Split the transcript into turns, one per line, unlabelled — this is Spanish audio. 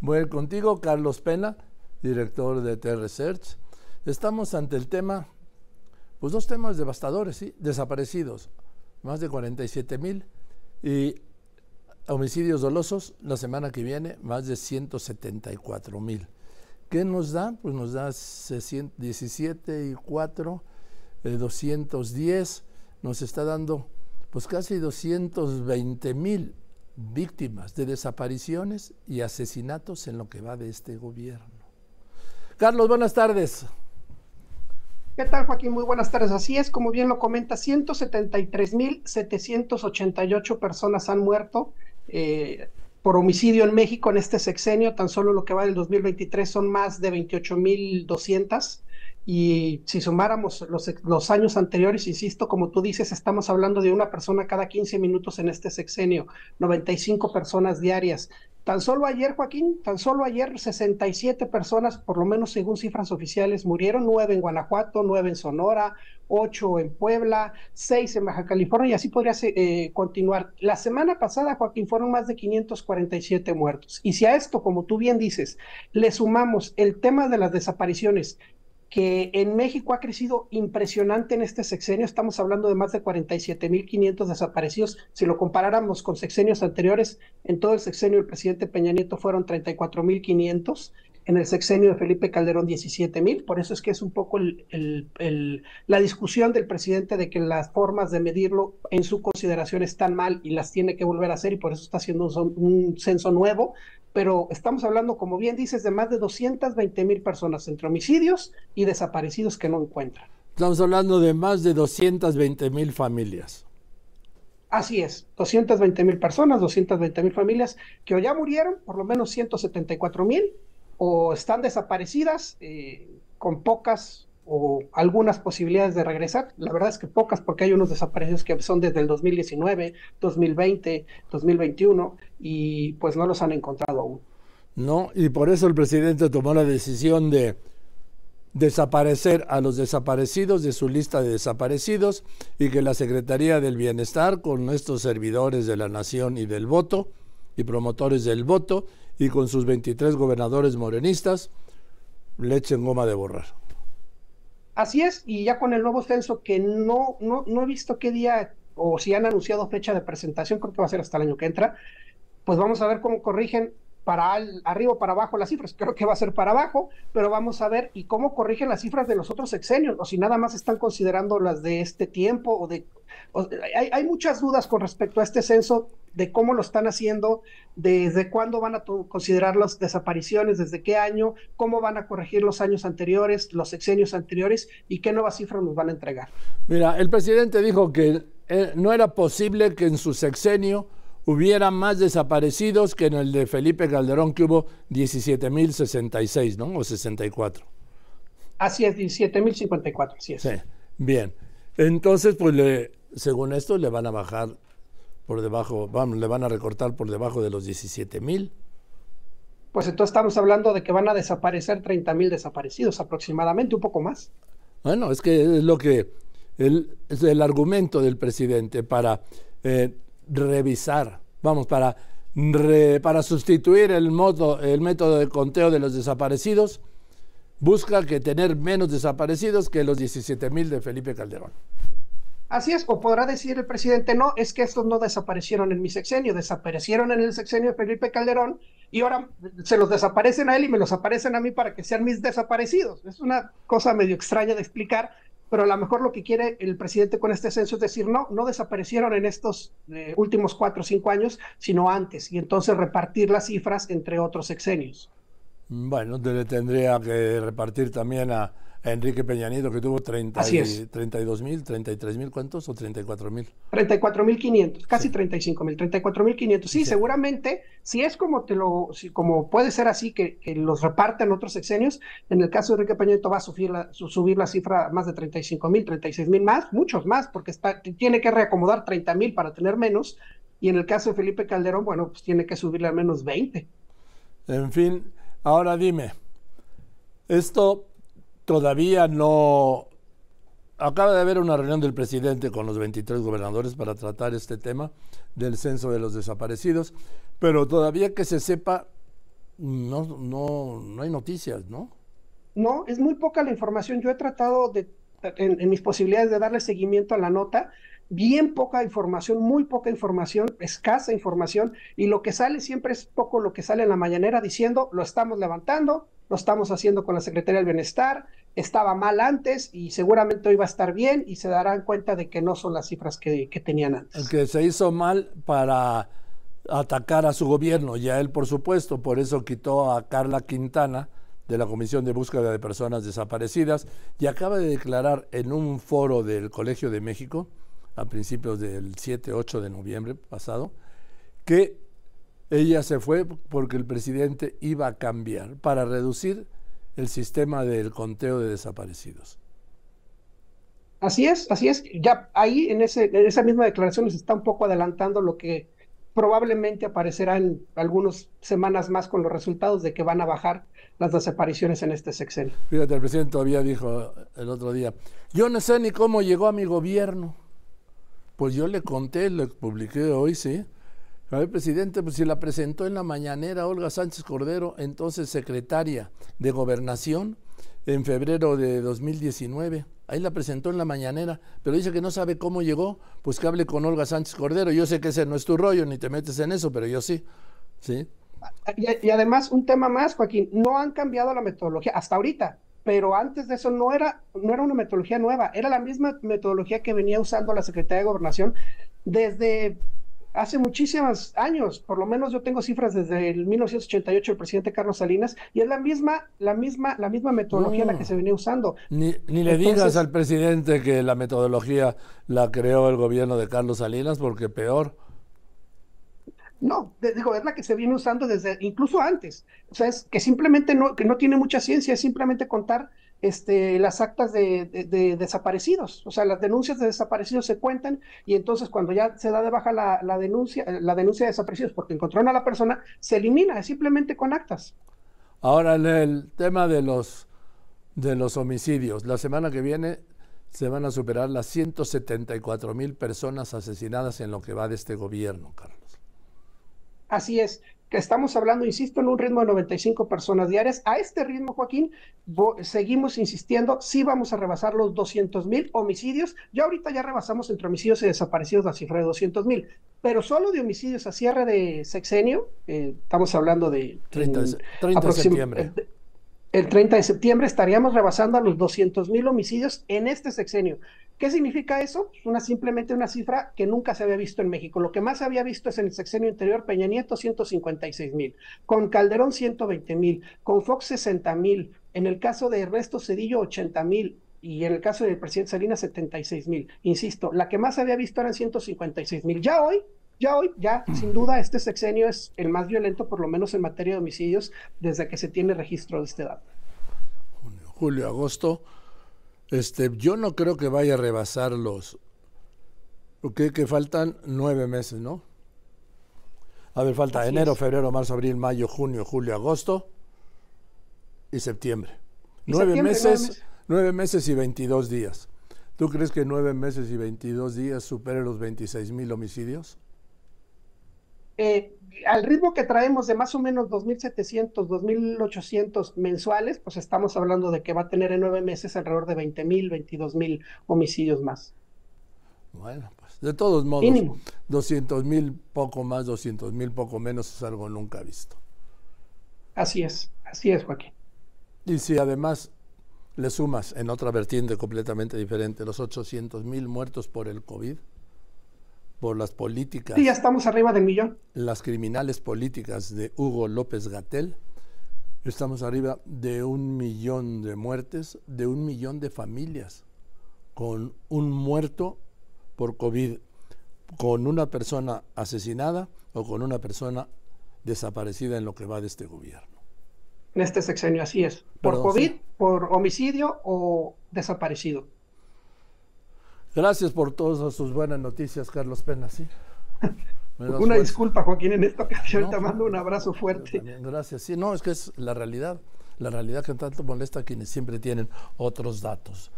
Bueno, contigo, Carlos Pena, director de T-Research. Estamos ante el tema, pues dos temas devastadores, ¿sí? Desaparecidos, más de 47 mil, y homicidios dolosos, la semana que viene, más de 174 mil. ¿Qué nos da? Pues nos da 17 y 4, 210, nos está dando pues casi 220 mil víctimas de desapariciones y asesinatos en lo que va de este gobierno. Carlos, buenas tardes.
¿Qué tal, Joaquín? Muy buenas tardes. Así es, como bien lo comenta, 173.788 personas han muerto eh, por homicidio en México en este sexenio. Tan solo lo que va del 2023 son más de 28.200 y si sumáramos los, los, años anteriores, insisto, como tú dices, estamos hablando de una persona cada 15 minutos en este sexenio, 95 personas diarias. Tan solo ayer, Joaquín, tan solo ayer 67 personas, por lo menos según cifras oficiales, murieron, 9 en Guanajuato, 9 en Sonora, 8 en Puebla, 6 en Baja California y así podría eh, continuar. La semana pasada, Joaquín, fueron más de 547 muertos. Y si a esto, como tú bien dices, le sumamos el tema de las desapariciones, que en México ha crecido impresionante en este sexenio. Estamos hablando de más de 47.500 desaparecidos. Si lo comparáramos con sexenios anteriores, en todo el sexenio del presidente Peña Nieto fueron 34.500. En el sexenio de Felipe Calderón, 17.000. Por eso es que es un poco la discusión del presidente de que las formas de medirlo en su consideración están mal y las tiene que volver a hacer y por eso está haciendo un censo nuevo pero estamos hablando, como bien dices, de más de 220 mil personas entre homicidios y desaparecidos que no encuentran.
Estamos hablando de más de 220 mil familias.
Así es, 220 mil personas, 220 mil familias que o ya murieron, por lo menos 174 mil, o están desaparecidas eh, con pocas o algunas posibilidades de regresar. La verdad es que pocas, porque hay unos desaparecidos que son desde el 2019, 2020, 2021, y pues no los han encontrado aún.
No, y por eso el presidente tomó la decisión de desaparecer a los desaparecidos de su lista de desaparecidos y que la Secretaría del Bienestar, con estos servidores de la nación y del voto, y promotores del voto, y con sus 23 gobernadores morenistas, le echen goma de borrar.
Así es, y ya con el nuevo censo que no, no, no he visto qué día o si han anunciado fecha de presentación, creo que va a ser hasta el año que entra, pues vamos a ver cómo corrigen para arriba o para abajo las cifras. Creo que va a ser para abajo, pero vamos a ver y cómo corrigen las cifras de los otros sexenios, o si nada más están considerando las de este tiempo, o de... hay, hay, muchas dudas con respecto a este censo, de cómo lo están haciendo, desde cuándo van a considerar las desapariciones, desde qué año, cómo van a corregir los años anteriores, los sexenios anteriores, y qué nuevas cifras nos van a entregar.
Mira, el presidente dijo que eh, no era posible que en su sexenio hubiera más desaparecidos que en el de Felipe Calderón, que hubo 17.066, ¿no? O 64.
Así es, 17.054, así es.
Sí, bien. Entonces, pues le, según esto, le van a bajar por debajo, vamos, le van a recortar por debajo de los 17.000.
Pues entonces estamos hablando de que van a desaparecer 30.000 desaparecidos aproximadamente, un poco más.
Bueno, es que es lo que el, es el argumento del presidente para eh, revisar, vamos, para, para sustituir el, modo, el método de conteo de los desaparecidos, busca que tener menos desaparecidos que los 17 mil de Felipe Calderón.
Así es, o podrá decir el presidente, no, es que estos no desaparecieron en mi sexenio, desaparecieron en el sexenio de Felipe Calderón y ahora se los desaparecen a él y me los aparecen a mí para que sean mis desaparecidos. Es una cosa medio extraña de explicar, pero a lo mejor lo que quiere el presidente con este censo es decir, no, no desaparecieron en estos eh, últimos cuatro o cinco años, sino antes, y entonces repartir las cifras entre otros sexenios.
Bueno, le tendría que repartir también a, Enrique Peñanito, que tuvo 30 32 mil, 33 mil, ¿cuántos? ¿O 34 mil?
34 mil 500, casi 35 mil, 34 mil 500. Sí, seguramente, si es como te lo, si, como puede ser así que, que, los reparten otros sexenios, en el caso de Enrique Peñanito va a subir la, subir la cifra más de 35 mil, 36 mil más, muchos más, porque está, tiene que reacomodar 30 mil para tener menos, y en el caso de Felipe Calderón, bueno, pues tiene que subirle al menos 20.
En fin, ahora dime, esto todavía no... Acaba de haber una reunión del presidente con los 23 gobernadores para tratar este tema del censo de los desaparecidos, pero todavía que se sepa, no, no, no hay noticias, ¿no?
No, es muy poca la información. Yo he tratado de, en, mis posibilidades de darle seguimiento a la nota, bien poca información, muy poca información, escasa información, y lo que sale siempre es poco lo que sale en la mañanera diciendo, lo estamos levantando, lo estamos haciendo con la Secretaría del Bienestar, estaba mal antes y seguramente hoy va a estar bien y se darán cuenta de que no son las cifras que, tenían antes.
El que se hizo mal para atacar a su gobierno, y a él por supuesto, por eso quitó a Carla Quintana de la Comisión de Búsqueda de Personas Desaparecidas y acaba de declarar en un foro del Colegio de México, a principios del 7-8 de noviembre pasado, que ella se fue porque el presidente iba a cambiar para reducir el sistema del conteo de desaparecidos.
Así es, así es. Ya ahí en, ese, en esa misma declaración se está un poco adelantando lo que probablemente aparecerá en algunas semanas más con los resultados de que van a bajar las desapariciones en este sexenio.
Fíjate, el presidente todavía dijo el otro día, yo no sé ni cómo llegó a mi gobierno. Pues yo le conté, le publiqué hoy, sí. A ver, presidente, pues si la presentó en la mañanera Olga Sánchez Cordero, entonces secretaria de Gobernación, en febrero de 2019. Ahí la presentó en la mañanera, pero dice que no sabe cómo llegó, pues que hable con Olga Sánchez Cordero. Yo sé que ese no es tu rollo, ni te metes en eso, pero yo sí. ¿Sí?
Y, además, un tema más, Joaquín, no han cambiado la metodología hasta ahorita, pero antes de eso no era, no era una metodología nueva, era la misma metodología que venía usando la Secretaría de Gobernación desde hace muchísimos años, por lo menos yo tengo cifras desde el 1988 el presidente Carlos Salinas y es la misma, la misma, la misma metodología la que se venía usando.
Ni, le digas al presidente que la metodología la creó el gobierno de Carlos Salinas porque peor.
No, digo, es la que se viene usando desde incluso antes. O sea, es que simplemente no, que no tiene mucha ciencia, es simplemente contar este, las actas de, desaparecidos. O sea, las denuncias de desaparecidos se cuentan y entonces cuando ya se da de baja la, denuncia, la denuncia de desaparecidos porque encontraron a la persona, se elimina simplemente con actas.
Ahora, en el tema de los, de los homicidios, la semana que viene se van a superar las 174 mil personas asesinadas en lo que va de este gobierno, Carlos.
Así es, que estamos hablando, insisto, en un ritmo de 95 personas diarias. A este ritmo, Joaquín, seguimos insistiendo, sí vamos a rebasar los 200 mil homicidios. Ya ahorita ya rebasamos entre homicidios y desaparecidos la cifra de 200 mil, pero solo de homicidios a cierre de sexenio, eh, estamos hablando de...
30, de septiembre.
El 30 de septiembre estaríamos rebasando a los 200 mil homicidios en este sexenio. ¿Qué significa eso? Una, simplemente una cifra que nunca se había visto en México. Lo que más se había visto es en el sexenio anterior, Peña Nieto 156 mil, con Calderón 120 mil, con Fox 60 mil, en el caso de Ernesto Cedillo 80 mil, y en el caso del presidente Salinas 76 mil. Insisto, la que más se había visto eran 156 mil. Ya hoy, ya hoy, ya sin duda este sexenio es el más violento, por lo menos en materia de homicidios, desde que se tiene registro de este dato.
julio agosto este, yo no creo que vaya a rebasar los. Que, que faltan nueve meses, ¿no? A ver, falta enero, febrero, marzo, abril, mayo, junio, julio, agosto y septiembre. nueve, meses, nueve meses, y 22 días. ¿Tú crees que nueve meses y 22 días supere los 26 mil homicidios?
Eh, al ritmo que traemos de más o menos 2.700, 2.800 mensuales, pues estamos hablando de que va a tener en nueve meses alrededor de 20.000, 22.000 homicidios más.
Bueno, pues de todos modos, Mínimo. 200.000 poco más, 200.000 poco menos es algo nunca visto.
Así es, así es, Joaquín.
Y si además le sumas en otra vertiente completamente diferente los 800.000 muertos por el COVID, por las políticas.
Sí, ya estamos arriba del millón.
Las criminales políticas de Hugo López Gatel. Estamos arriba de un millón de muertes, de un millón de familias, con un muerto por COVID, con una persona asesinada o con una persona desaparecida en lo que va de este gobierno.
En este sexenio, así es. Por COVID, por homicidio o desaparecido.
Gracias por todas sus buenas noticias, Carlos Pena. ¿sí?
Una disculpa, Joaquín, en esta ocasión te mando un abrazo fuerte.
gracias. Sí, no, es que es la realidad, la realidad que tanto molesta a quienes siempre tienen otros datos.